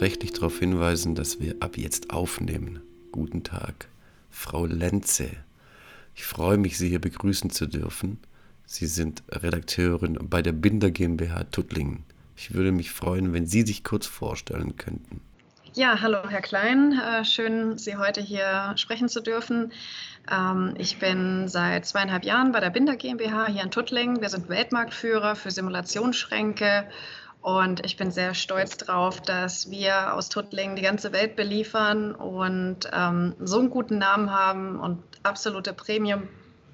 Rechtlich darauf hinweisen, dass wir ab jetzt aufnehmen. Guten Tag, Frau Lenze. Ich freue mich, Sie hier begrüßen zu dürfen. Sie sind Redakteurin bei der Binder GmbH Tuttlingen. Ich würde mich freuen, wenn Sie sich kurz vorstellen könnten. Ja, hallo Herr Klein. Äh, schön, Sie heute hier sprechen zu dürfen. Ähm, ich bin seit zweieinhalb Jahren bei der Binder GmbH hier in Tuttlingen. Wir sind Weltmarktführer für Simulationsschränke und ich bin sehr stolz darauf, dass wir aus Tuttlingen die ganze Welt beliefern und ähm, so einen guten Namen haben und absolute Premium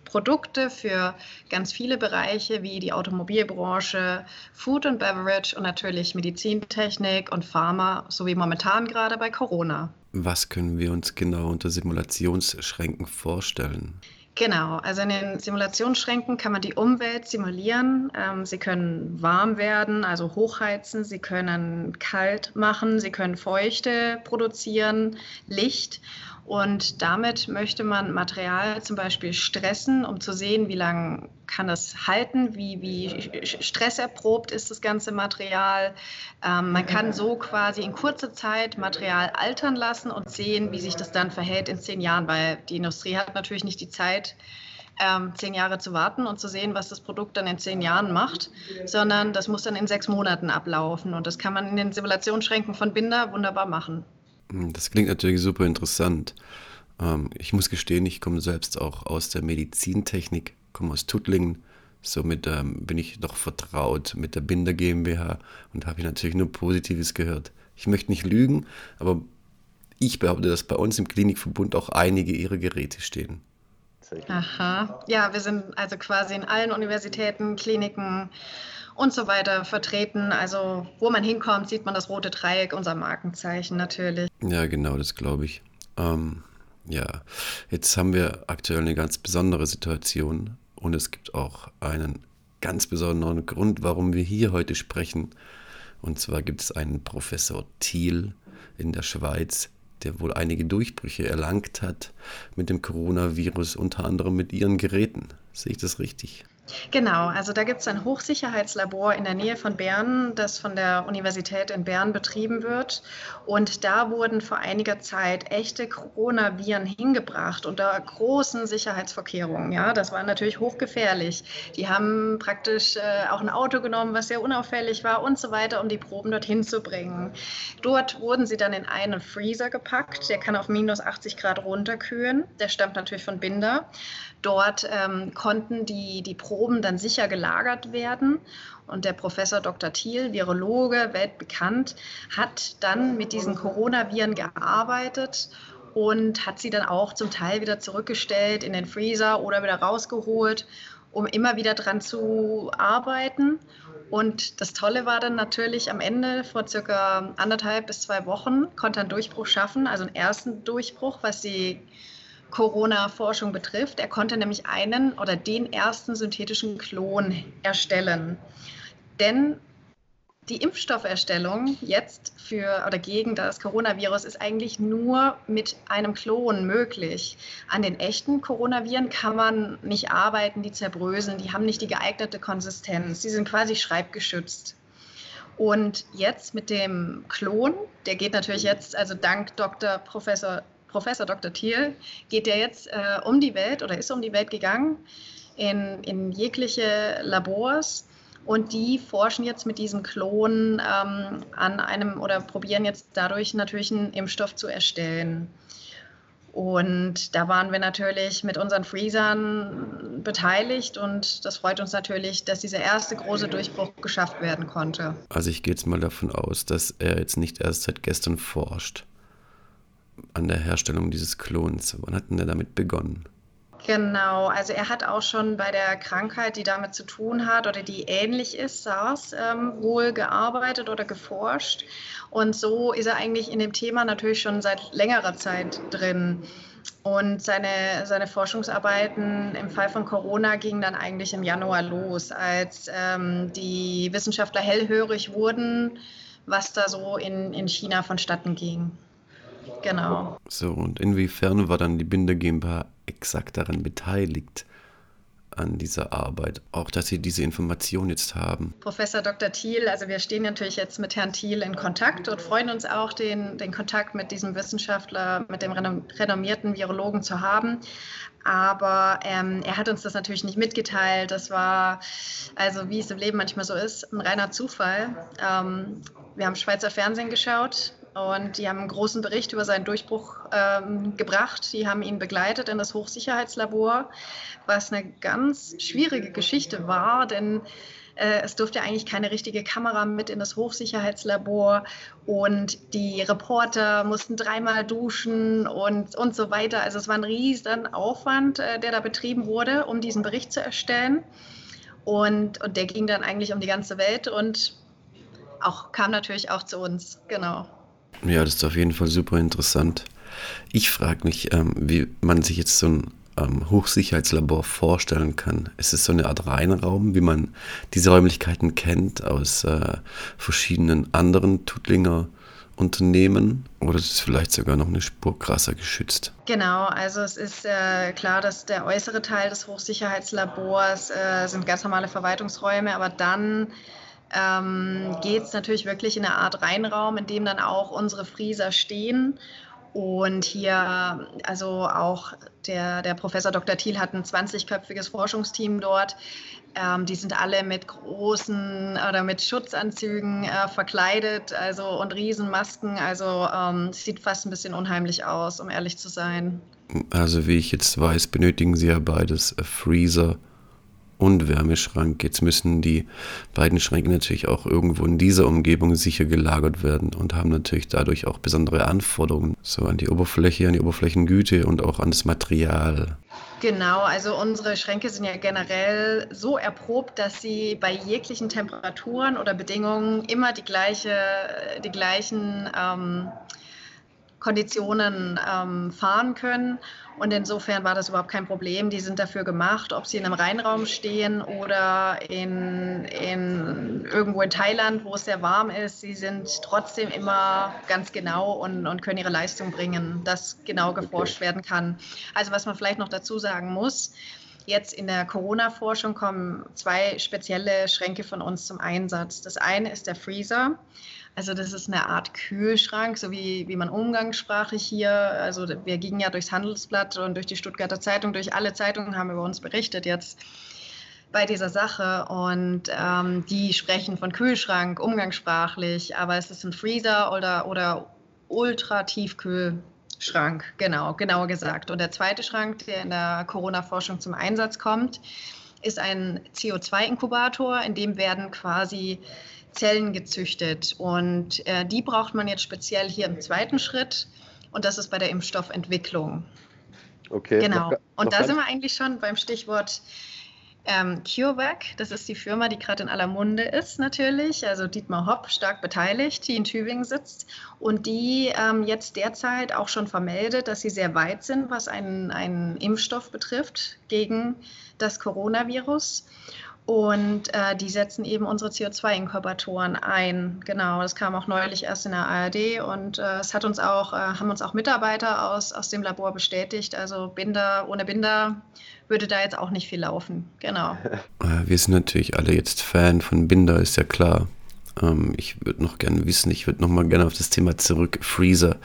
Produkte für ganz viele Bereiche wie die Automobilbranche, Food and Beverage und natürlich Medizintechnik und Pharma, sowie momentan gerade bei Corona. Was können wir uns genau unter Simulationsschränken vorstellen? Genau, also in den Simulationsschränken kann man die Umwelt simulieren. Ähm, sie können warm werden, also hochheizen, sie können kalt machen, sie können Feuchte produzieren, Licht. Und damit möchte man Material zum Beispiel stressen, um zu sehen, wie lange kann es halten, wie, wie stresserprobt ist das ganze Material. Ähm, man kann so quasi in kurzer Zeit Material altern lassen und sehen, wie sich das dann verhält in zehn Jahren, weil die Industrie hat natürlich nicht die Zeit, ähm, zehn Jahre zu warten und zu sehen, was das Produkt dann in zehn Jahren macht, sondern das muss dann in sechs Monaten ablaufen. Und das kann man in den Simulationsschränken von Binder wunderbar machen. Hm, das klingt natürlich super interessant. Ähm, ich muss gestehen, ich komme selbst auch aus der Medizintechnik, komme aus Tuttlingen. Somit ähm, bin ich doch vertraut mit der Binder GmbH und habe natürlich nur Positives gehört. Ich möchte nicht lügen, aber ich behaupte, dass bei uns im Klinikverbund auch einige ihrer Geräte stehen. Aha. Ja, wir sind also quasi in allen Universitäten, Kliniken und so weiter vertreten. Also wo man hinkommt, sieht man das rote Dreieck, unser Markenzeichen natürlich. Ja, genau, das glaube ich. Ähm, ja, jetzt haben wir aktuell eine ganz besondere Situation und es gibt auch einen ganz besonderen Grund, warum wir hier heute sprechen. Und zwar gibt es einen Professor Thiel in der Schweiz, der wohl einige Durchbrüche erlangt hat mit dem Coronavirus, unter anderem mit ihren Geräten. Sehe ich das richtig? Genau, also da gibt es ein Hochsicherheitslabor in der Nähe von Bern, das von der Universität in Bern betrieben wird. Und da wurden vor einiger Zeit echte Coronaviren hingebracht unter großen Sicherheitsvorkehrungen. Ja, das war natürlich hochgefährlich. Die haben praktisch äh, auch ein Auto genommen, was sehr unauffällig war und so weiter, um die Proben dorthin zu bringen. Dort wurden sie dann in einen Freezer gepackt. Der kann auf minus 80 Grad runterkühlen. Der stammt natürlich von Binder. Dort ähm, konnten die, die Proben dann sicher gelagert werden. Und der Professor Dr. Thiel, Virologe, weltbekannt, hat dann mit diesen Coronaviren gearbeitet und hat sie dann auch zum Teil wieder zurückgestellt in den Freezer oder wieder rausgeholt, um immer wieder dran zu arbeiten. Und das Tolle war dann natürlich am Ende, vor circa anderthalb bis zwei Wochen, konnte er einen Durchbruch schaffen, also einen ersten Durchbruch, was die Corona-Forschung betrifft. Er konnte nämlich einen oder den ersten synthetischen Klon erstellen. Denn die Impfstofferstellung jetzt für oder gegen das Coronavirus ist eigentlich nur mit einem Klon möglich. An den echten Coronaviren kann man nicht arbeiten, die zerbröseln, die haben nicht die geeignete Konsistenz, die sind quasi schreibgeschützt. Und jetzt mit dem Klon, der geht natürlich jetzt, also dank Dr. Professor Professor Dr. Thiel geht ja jetzt äh, um die Welt oder ist um die Welt gegangen in, in jegliche Labors und die forschen jetzt mit diesem Klon ähm, an einem oder probieren jetzt dadurch natürlich einen Impfstoff zu erstellen. Und da waren wir natürlich mit unseren Freezern beteiligt und das freut uns natürlich, dass dieser erste große Durchbruch geschafft werden konnte. Also ich gehe jetzt mal davon aus, dass er jetzt nicht erst seit gestern forscht an der Herstellung dieses Klons? Wann hat denn er damit begonnen? Genau, also er hat auch schon bei der Krankheit, die damit zu tun hat oder die ähnlich ist, SARS, ähm, wohl gearbeitet oder geforscht. Und so ist er eigentlich in dem Thema natürlich schon seit längerer Zeit drin. Und seine, seine Forschungsarbeiten im Fall von Corona gingen dann eigentlich im Januar los, als ähm, die Wissenschaftler hellhörig wurden, was da so in, in China vonstatten ging. Genau. So, und inwiefern war dann die Binder GmbH exakt daran beteiligt? an dieser Arbeit, auch dass Sie diese Information jetzt haben? Professor Dr. Thiel, also wir stehen natürlich jetzt mit Herrn Thiel in Kontakt und freuen uns auch, den, den Kontakt mit diesem Wissenschaftler, mit dem renommierten Virologen zu haben. Aber ähm, er hat uns das natürlich nicht mitgeteilt. Das war, also wie es im Leben manchmal so ist, ein reiner Zufall. Ähm, wir haben Schweizer Fernsehen geschaut und die haben einen großen Bericht über seinen Durchbruch ähm, gebracht. Die haben ihn begleitet in das Hochsicherheitslabor, was eine ganz schwierige Geschichte war, denn äh, es durfte eigentlich keine richtige Kamera mit in das Hochsicherheitslabor und die Reporter mussten dreimal duschen und, und so weiter. Also es war ein riesen Aufwand, äh, der da betrieben wurde, um diesen Bericht zu erstellen. Und, und der ging dann eigentlich um die ganze Welt und auch, kam natürlich auch zu uns, genau. Ja, das ist auf jeden Fall super interessant. Ich frage mich, ähm, wie man sich jetzt so ein ähm, Hochsicherheitslabor vorstellen kann. Ist es so eine Art Reinraum, wie man diese Räumlichkeiten kennt aus äh, verschiedenen anderen Tuttlinger Unternehmen oder ist es vielleicht sogar noch eine Spur krasser geschützt? Genau, also es ist äh, klar, dass der äußere Teil des Hochsicherheitslabors äh, sind ganz normale Verwaltungsräume, aber dann ähm, geht es natürlich wirklich in eine Art Reinraum, in dem dann auch unsere Frieser stehen. Und hier, also auch der, der Professor Dr. Thiel hat ein 20-köpfiges Forschungsteam dort. Ähm, die sind alle mit großen oder mit Schutzanzügen äh, verkleidet also, und Riesenmasken. Also ähm, sieht fast ein bisschen unheimlich aus, um ehrlich zu sein. Also wie ich jetzt weiß, benötigen Sie ja beides äh, Freezer und Wärmeschrank. Jetzt müssen die beiden Schränke natürlich auch irgendwo in dieser Umgebung sicher gelagert werden und haben natürlich dadurch auch besondere Anforderungen, so an die Oberfläche, an die Oberflächengüte und auch an das Material. Genau, also unsere Schränke sind ja generell so erprobt, dass sie bei jeglichen Temperaturen oder Bedingungen immer die, gleiche, die gleichen ähm, Konditionen ähm, fahren können. Und insofern war das überhaupt kein Problem. Die sind dafür gemacht, ob sie in einem Rheinraum stehen oder in, in irgendwo in Thailand, wo es sehr warm ist. Sie sind trotzdem immer ganz genau und, und können ihre Leistung bringen, dass genau geforscht okay. werden kann. Also was man vielleicht noch dazu sagen muss, Jetzt in der Corona-Forschung kommen zwei spezielle Schränke von uns zum Einsatz. Das eine ist der Freezer. Also das ist eine Art Kühlschrank, so wie, wie man umgangssprachlich hier, also wir gingen ja durchs Handelsblatt und durch die Stuttgarter Zeitung, durch alle Zeitungen haben über uns berichtet jetzt bei dieser Sache und ähm, die sprechen von Kühlschrank umgangssprachlich, aber es ist ein Freezer oder, oder Ultra-Tiefkühlschrank, genau, genauer gesagt. Und der zweite Schrank, der in der Corona-Forschung zum Einsatz kommt, ist ein CO2-Inkubator, in dem werden quasi Zellen gezüchtet. Und äh, die braucht man jetzt speziell hier im zweiten Schritt. Und das ist bei der Impfstoffentwicklung. Okay. Genau. Noch, und da sind wir eigentlich schon beim Stichwort ähm, CureVac. Das ist die Firma, die gerade in aller Munde ist, natürlich. Also Dietmar Hopp, stark beteiligt, die in Tübingen sitzt. Und die ähm, jetzt derzeit auch schon vermeldet, dass sie sehr weit sind, was einen, einen Impfstoff betrifft gegen das Coronavirus. Und äh, die setzen eben unsere CO2-Inkubatoren ein. Genau, das kam auch neulich erst in der ARD und äh, es hat uns auch, äh, haben uns auch Mitarbeiter aus, aus dem Labor bestätigt. Also Binder, ohne Binder würde da jetzt auch nicht viel laufen. Genau. Äh, wir sind natürlich alle jetzt Fan von Binder, ist ja klar. Ähm, ich würde noch gerne wissen, ich würde noch mal gerne auf das Thema zurück, Freezer.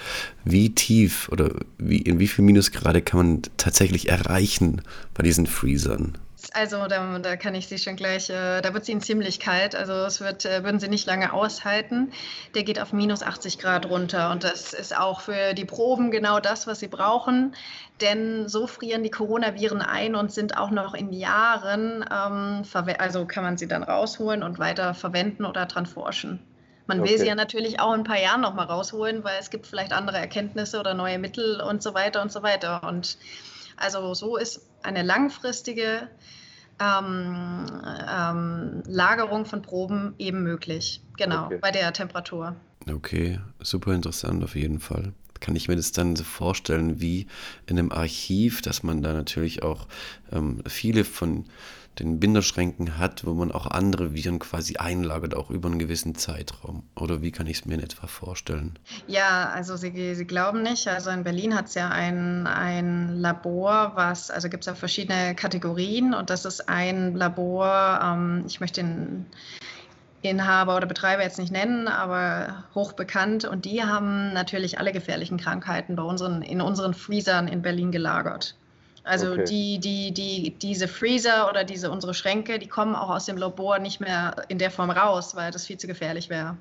Wie tief oder wie, in wie viel Minusgrade kann man tatsächlich erreichen bei diesen Freezern? Also da, da, kann ich Sie schon gleich, äh, da wird es Ihnen ziemlich kalt. Also es wird, äh, würden Sie nicht lange aushalten. Der geht auf minus 80 Grad runter und das ist auch für die Proben genau das, was Sie brauchen. Denn so frieren die Coronaviren ein und sind auch noch in Jahren, ähm, also kann man sie dann rausholen und weiter verwenden oder dran forschen. Man okay. will sie ja natürlich auch in ein paar Jahren nochmal rausholen, weil es gibt vielleicht andere Erkenntnisse oder neue Mittel und so weiter und so weiter. Und also so ist eine langfristige ähm, ähm, Lagerung von Proben eben möglich. Genau, okay. bei der Temperatur. Okay, super interessant auf jeden Fall. Kann ich mir das dann so vorstellen wie in einem Archiv, dass man da natürlich auch ähm, viele von den Binderschränken hat, wo man auch andere Viren quasi einlagert, auch über einen gewissen Zeitraum? Oder wie kann ich es mir in etwa vorstellen? Ja, also Sie, Sie glauben nicht. Also in Berlin hat es ja ein, ein Labor, was, also gibt es ja verschiedene Kategorien und das ist ein Labor, ähm, ich möchte den Inhaber oder Betreiber jetzt nicht nennen, aber hochbekannt. Und die haben natürlich alle gefährlichen Krankheiten bei unseren, in unseren Freezern in Berlin gelagert. Also okay. die, die, die, diese Freezer oder diese unsere Schränke, die kommen auch aus dem Labor nicht mehr in der Form raus, weil das viel zu gefährlich wäre.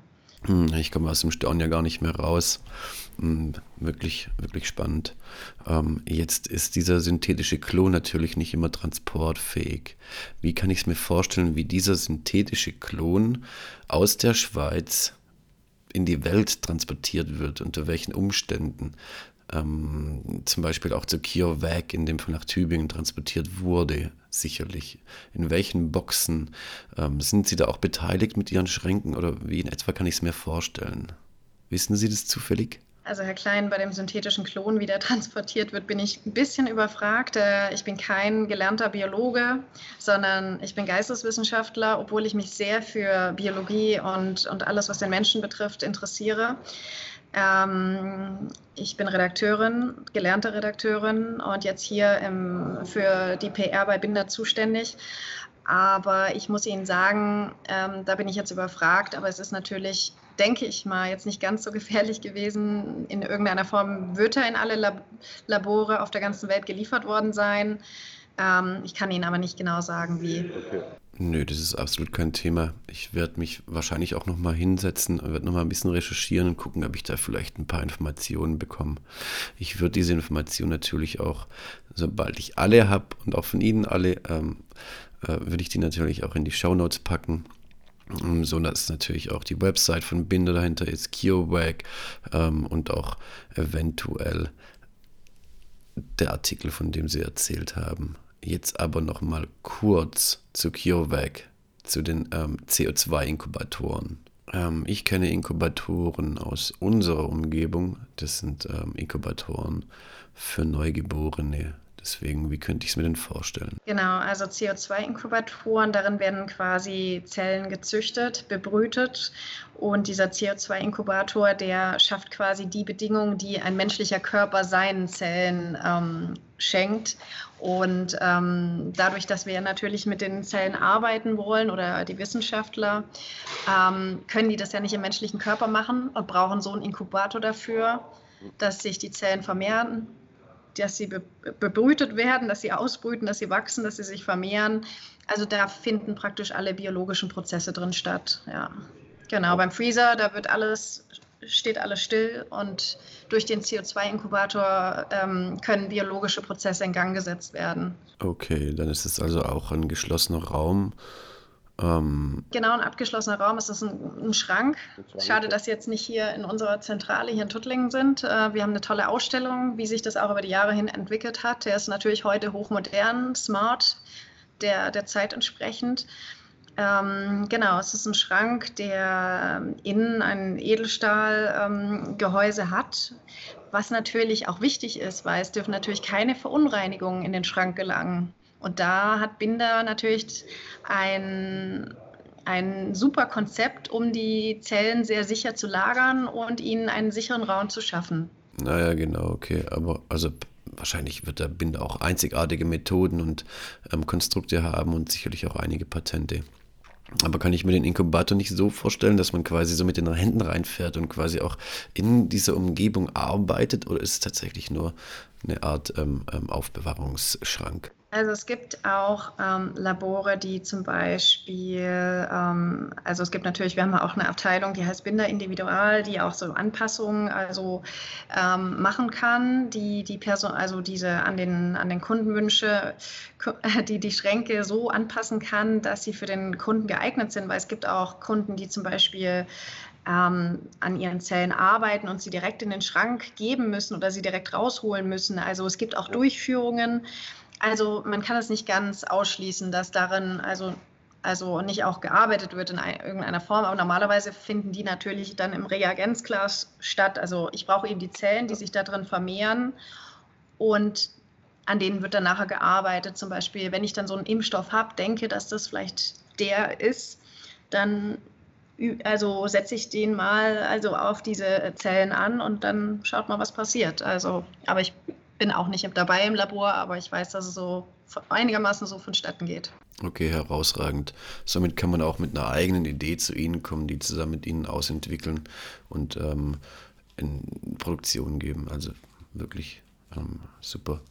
Hm, ich komme aus dem Staunen ja gar nicht mehr raus. Hm, wirklich, wirklich spannend. Ähm, jetzt ist dieser synthetische Klon natürlich nicht immer transportfähig. Wie kann ich es mir vorstellen, wie dieser synthetische Klon aus der Schweiz in die Welt transportiert wird, unter welchen Umständen? Ähm, zum Beispiel auch zu CureVac, in dem Fall nach Tübingen transportiert wurde, sicherlich. In welchen Boxen ähm, sind Sie da auch beteiligt mit Ihren Schränken oder wie in etwa kann ich es mir vorstellen? Wissen Sie das zufällig? Also Herr Klein, bei dem synthetischen Klon, wie der transportiert wird, bin ich ein bisschen überfragt. Äh, ich bin kein gelernter Biologe, sondern ich bin Geisteswissenschaftler, obwohl ich mich sehr für Biologie und, und alles, was den Menschen betrifft, interessiere. Ähm, ich bin Redakteurin, gelernte Redakteurin und jetzt hier im, für die PR bei Binder zuständig. Aber ich muss Ihnen sagen, ähm, da bin ich jetzt überfragt, aber es ist natürlich, denke ich mal, jetzt nicht ganz so gefährlich gewesen. In irgendeiner Form wird er in alle Lab Labore auf der ganzen Welt geliefert worden sein. Ähm, ich kann Ihnen aber nicht genau sagen, wie. Okay. Nö, das ist absolut kein Thema. Ich werde mich wahrscheinlich auch nochmal hinsetzen und werde nochmal ein bisschen recherchieren und gucken, ob ich da vielleicht ein paar Informationen bekomme. Ich würde diese Informationen natürlich auch, sobald ich alle habe und auch von Ihnen alle, ähm, äh, würde ich die natürlich auch in die Shownotes packen. Ähm, so dass natürlich auch die Website von Binder dahinter ist, CureVac ähm, und auch eventuell der Artikel, von dem Sie erzählt haben. Jetzt aber noch mal kurz zu CureVac, zu den ähm, CO2-Inkubatoren. Ähm, ich kenne Inkubatoren aus unserer Umgebung. Das sind ähm, Inkubatoren für Neugeborene. Deswegen, wie könnte ich es mir denn vorstellen? Genau, also CO2-Inkubatoren, darin werden quasi Zellen gezüchtet, bebrütet und dieser CO2-Inkubator, der schafft quasi die Bedingungen, die ein menschlicher Körper seinen Zellen ähm, schenkt. Und ähm, dadurch, dass wir natürlich mit den Zellen arbeiten wollen oder die Wissenschaftler, ähm, können die das ja nicht im menschlichen Körper machen und brauchen so einen Inkubator dafür, dass sich die Zellen vermehren dass sie be bebrütet werden, dass sie ausbrüten, dass sie wachsen, dass sie sich vermehren. Also da finden praktisch alle biologischen Prozesse drin statt. Ja. Genau, beim Freezer, da wird alles, steht alles still und durch den CO2-Inkubator ähm, können biologische Prozesse in Gang gesetzt werden. Okay, dann ist es also auch ein geschlossener Raum ähm, genau, ein abgeschlossener Raum. Es ist ein, ein Schrank. Schade, dass Sie jetzt nicht hier in unserer Zentrale hier in Tuttlingen sind. Äh, wir haben eine tolle Ausstellung, wie sich das auch über die Jahre hin entwickelt hat. Der ist natürlich heute hochmodern, smart, der, der Zeit entsprechend. Ähm, genau, es ist ein Schrank, der innen ein Edelstahlgehäuse ähm, hat, was natürlich auch wichtig ist, weil es dürfen natürlich keine Verunreinigungen in den Schrank gelangen. Und da hat Binder natürlich ein, ein super Konzept, um die Zellen sehr sicher zu lagern und ihnen einen sicheren Raum zu schaffen. Naja, genau, okay. Aber also wahrscheinlich wird der Binder auch einzigartige Methoden und ähm, Konstrukte haben und sicherlich auch einige Patente. Aber kann ich mir den Inkubator nicht so vorstellen, dass man quasi so mit den Händen reinfährt und quasi auch in dieser Umgebung arbeitet? Oder ist es tatsächlich nur eine Art ähm, ähm, Aufbewahrungsschrank? Also es gibt auch ähm, Labore, die zum Beispiel, ähm, also es gibt natürlich, wir haben auch eine Abteilung, die heißt Binder Individual, die auch so Anpassungen also ähm, machen kann, die die Person, also diese an den an den Kundenwünsche, die die Schränke so anpassen kann, dass sie für den Kunden geeignet sind, weil es gibt auch Kunden, die zum Beispiel ähm, an ihren Zellen arbeiten und sie direkt in den Schrank geben müssen oder sie direkt rausholen müssen. Also es gibt auch Durchführungen. Also man kann es nicht ganz ausschließen, dass darin also also nicht auch gearbeitet wird in irgendeiner Form, aber normalerweise finden die natürlich dann im Reagenzglas statt. Also ich brauche eben die Zellen, die sich da drin vermehren und an denen wird dann nachher gearbeitet. Zum Beispiel, wenn ich dann so einen Impfstoff habe, denke, dass das vielleicht der ist, dann also setze ich den mal also auf diese Zellen an und dann schaut mal, was passiert. Also, aber ich bin auch nicht dabei im Labor, aber ich weiß, dass es so einigermaßen so vonstatten geht. Okay, herausragend. Somit kann man auch mit einer eigenen Idee zu Ihnen kommen, die zusammen mit Ihnen ausentwickeln und ähm, in Produktion geben. Also wirklich ähm, super.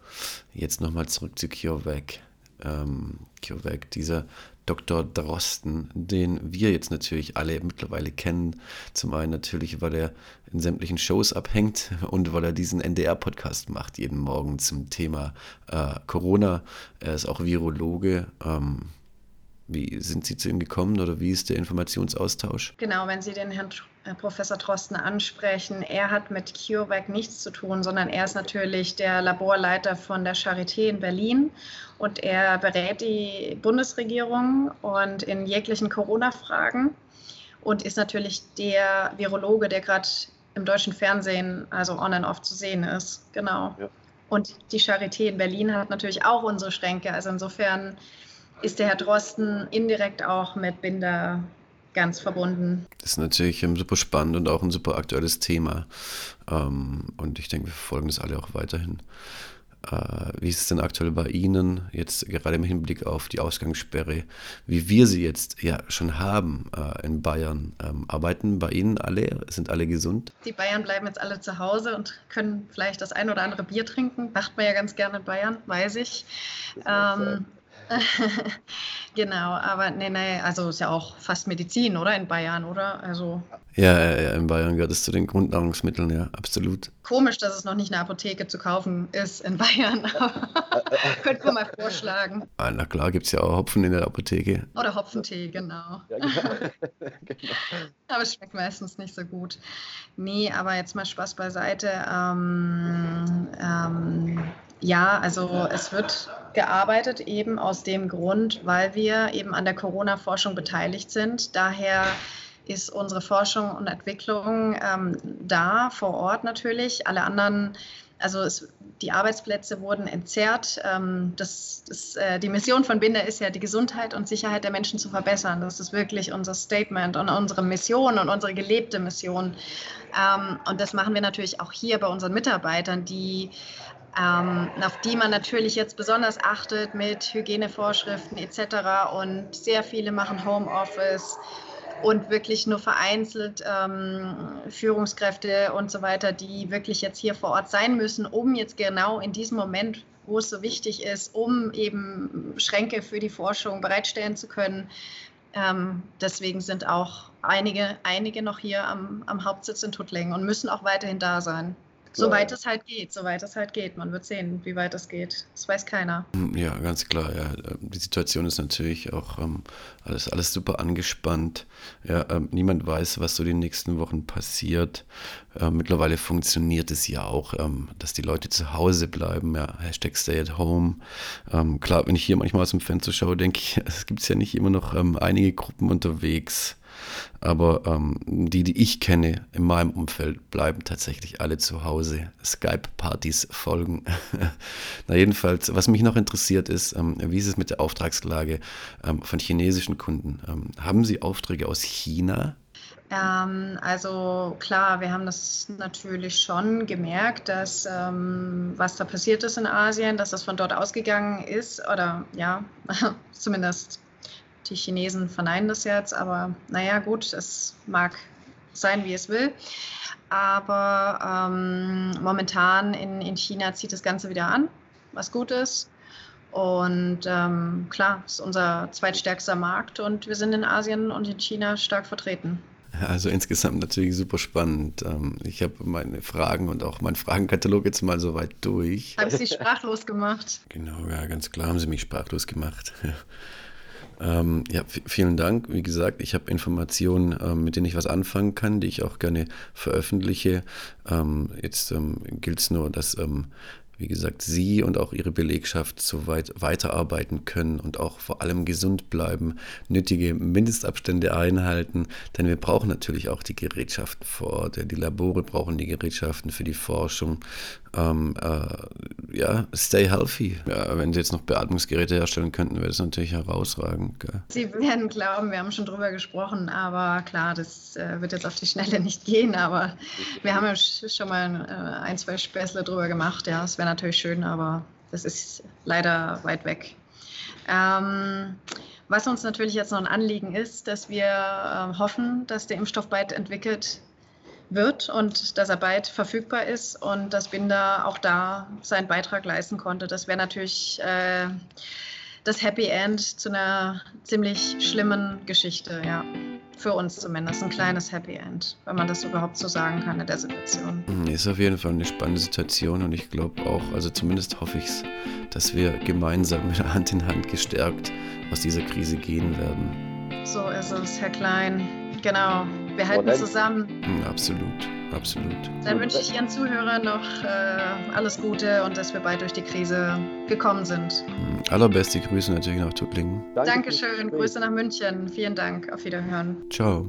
Jetzt nochmal zurück zu CureVac. Ähm, CureVac, dieser Dr. Drosten, den wir jetzt natürlich alle mittlerweile kennen. Zum einen natürlich, weil er in sämtlichen Shows abhängt und weil er diesen NDR-Podcast macht, jeden Morgen zum Thema äh, Corona. Er ist auch Virologe. Ähm, wie sind Sie zu ihm gekommen oder wie ist der Informationsaustausch? Genau, wenn Sie den Herrn äh, Professor Drosten ansprechen, er hat mit CureVac nichts zu tun, sondern er ist natürlich der Laborleiter von der Charité in Berlin und er berät die Bundesregierung und in jeglichen Corona-Fragen und ist natürlich der Virologe, der gerade im deutschen Fernsehen, also on and off zu sehen ist. Genau. Ja. Und die Charité in Berlin hat natürlich auch unsere Schränke. Also insofern ist der Herr Drosten indirekt auch mit Binder ganz verbunden. Das ist natürlich super spannend und auch ein super aktuelles Thema. Ähm, und ich denke, wir verfolgen das alle auch weiterhin. Äh, wie ist es denn aktuell bei Ihnen, jetzt gerade im Hinblick auf die Ausgangssperre, wie wir sie jetzt ja schon haben äh, in Bayern? Ähm, arbeiten bei Ihnen alle? Sind alle gesund? Die Bayern bleiben jetzt alle zu Hause und können vielleicht das ein oder andere Bier trinken. Macht man ja ganz gerne in Bayern, weiß ich. Ähm, genau, aber nee, nee, also ist ja auch fast Medizin, oder? In Bayern, oder? Also. Ja, ja, in Bayern gehört es zu den Grundnahrungsmitteln, ja, absolut. Komisch, dass es noch nicht eine Apotheke zu kaufen ist in Bayern. Könnte man mal vorschlagen. Ah, na klar, gibt es ja auch Hopfen in der Apotheke. Oder Hopfentee, genau. Ja, genau. genau. Aber es schmeckt meistens nicht so gut. Nee, aber jetzt mal Spaß beiseite. Ähm, ähm, ja, also es wird gearbeitet eben aus dem Grund, weil wir eben an der Corona-Forschung beteiligt sind. Daher ist unsere Forschung und Entwicklung ähm, da vor Ort natürlich. Alle anderen, also es, die Arbeitsplätze wurden entzerrt. Ähm, das, das, äh, die Mission von Binder ist ja, die Gesundheit und Sicherheit der Menschen zu verbessern. Das ist wirklich unser Statement und unsere Mission und unsere gelebte Mission. Ähm, und das machen wir natürlich auch hier bei unseren Mitarbeitern, die ähm, auf die man natürlich jetzt besonders achtet mit Hygienevorschriften etc. Und sehr viele machen Homeoffice und wirklich nur vereinzelt ähm, Führungskräfte und so weiter, die wirklich jetzt hier vor Ort sein müssen, um jetzt genau in diesem Moment, wo es so wichtig ist, um eben Schränke für die Forschung bereitstellen zu können. Ähm, deswegen sind auch einige, einige noch hier am, am Hauptsitz in Tuttlingen und müssen auch weiterhin da sein. Soweit es halt geht, soweit es halt geht. Man wird sehen, wie weit es geht. Das weiß keiner. Hm, ja, ganz klar. Ja. Die Situation ist natürlich auch ähm, alles, alles super angespannt. Ja, ähm, niemand weiß, was so die nächsten Wochen passiert. Ähm, mittlerweile funktioniert es ja auch, ähm, dass die Leute zu Hause bleiben. Ja, Hashtag Stay at Home. Ähm, klar, wenn ich hier manchmal aus dem Fenster schaue, denke ich, es gibt ja nicht immer noch ähm, einige Gruppen unterwegs. Aber ähm, die, die ich kenne in meinem Umfeld, bleiben tatsächlich alle zu Hause. Skype-Partys folgen. Na jedenfalls, was mich noch interessiert ist, ähm, wie ist es mit der Auftragslage ähm, von chinesischen Kunden? Ähm, haben Sie Aufträge aus China? Ähm, also klar, wir haben das natürlich schon gemerkt, dass ähm, was da passiert ist in Asien, dass das von dort ausgegangen ist oder ja, zumindest die Chinesen verneinen das jetzt, aber naja, gut, es mag sein, wie es will. Aber ähm, momentan in, in China zieht das Ganze wieder an, was gut ist. Und ähm, klar, es ist unser zweitstärkster Markt und wir sind in Asien und in China stark vertreten. Also insgesamt natürlich super spannend. Ähm, ich habe meine Fragen und auch meinen Fragenkatalog jetzt mal so weit durch. Haben Sie sprachlos gemacht? Genau, ja, ganz klar haben Sie mich sprachlos gemacht. Ähm, ja, vielen Dank. Wie gesagt, ich habe Informationen, ähm, mit denen ich was anfangen kann, die ich auch gerne veröffentliche. Ähm, jetzt ähm, gilt es nur, dass ähm, wie gesagt, Sie und auch Ihre Belegschaft so weit weiterarbeiten können und auch vor allem gesund bleiben, nötige Mindestabstände einhalten, denn wir brauchen natürlich auch die Gerätschaften vor Ort. Die Labore brauchen die Gerätschaften für die Forschung. Ähm, äh, ja, stay healthy. Ja, wenn Sie jetzt noch Beatmungsgeräte herstellen könnten, wäre das natürlich herausragend. Gell? Sie werden glauben, wir haben schon drüber gesprochen, aber klar, das äh, wird jetzt auf die Schnelle nicht gehen, aber wir haben ja schon mal äh, ein, zwei Späßle drüber gemacht. Ja, es wäre natürlich schön, aber das ist leider weit weg. Ähm, was uns natürlich jetzt noch ein Anliegen ist, dass wir äh, hoffen, dass der Impfstoff bald entwickelt wird und dass er bald verfügbar ist und dass Binder auch da seinen Beitrag leisten konnte. Das wäre natürlich äh, das Happy End zu einer ziemlich schlimmen Geschichte, ja. Für uns zumindest ein kleines Happy End, wenn man das überhaupt so sagen kann in der Situation. Mhm, ist auf jeden Fall eine spannende Situation und ich glaube auch, also zumindest hoffe ich es, dass wir gemeinsam mit Hand in Hand gestärkt aus dieser Krise gehen werden. So ist es, Herr Klein. Genau. Wir halten zusammen. Mhm, absolut, absolut. Dann wünsche ich Ihren Zuhörern noch äh, alles Gute und dass wir bald durch die Krise gekommen sind. Mhm, allerbeste Grüße natürlich nach Tuttlingen. Dankeschön. Grüße nach München. Vielen Dank. Auf Wiederhören. Ciao.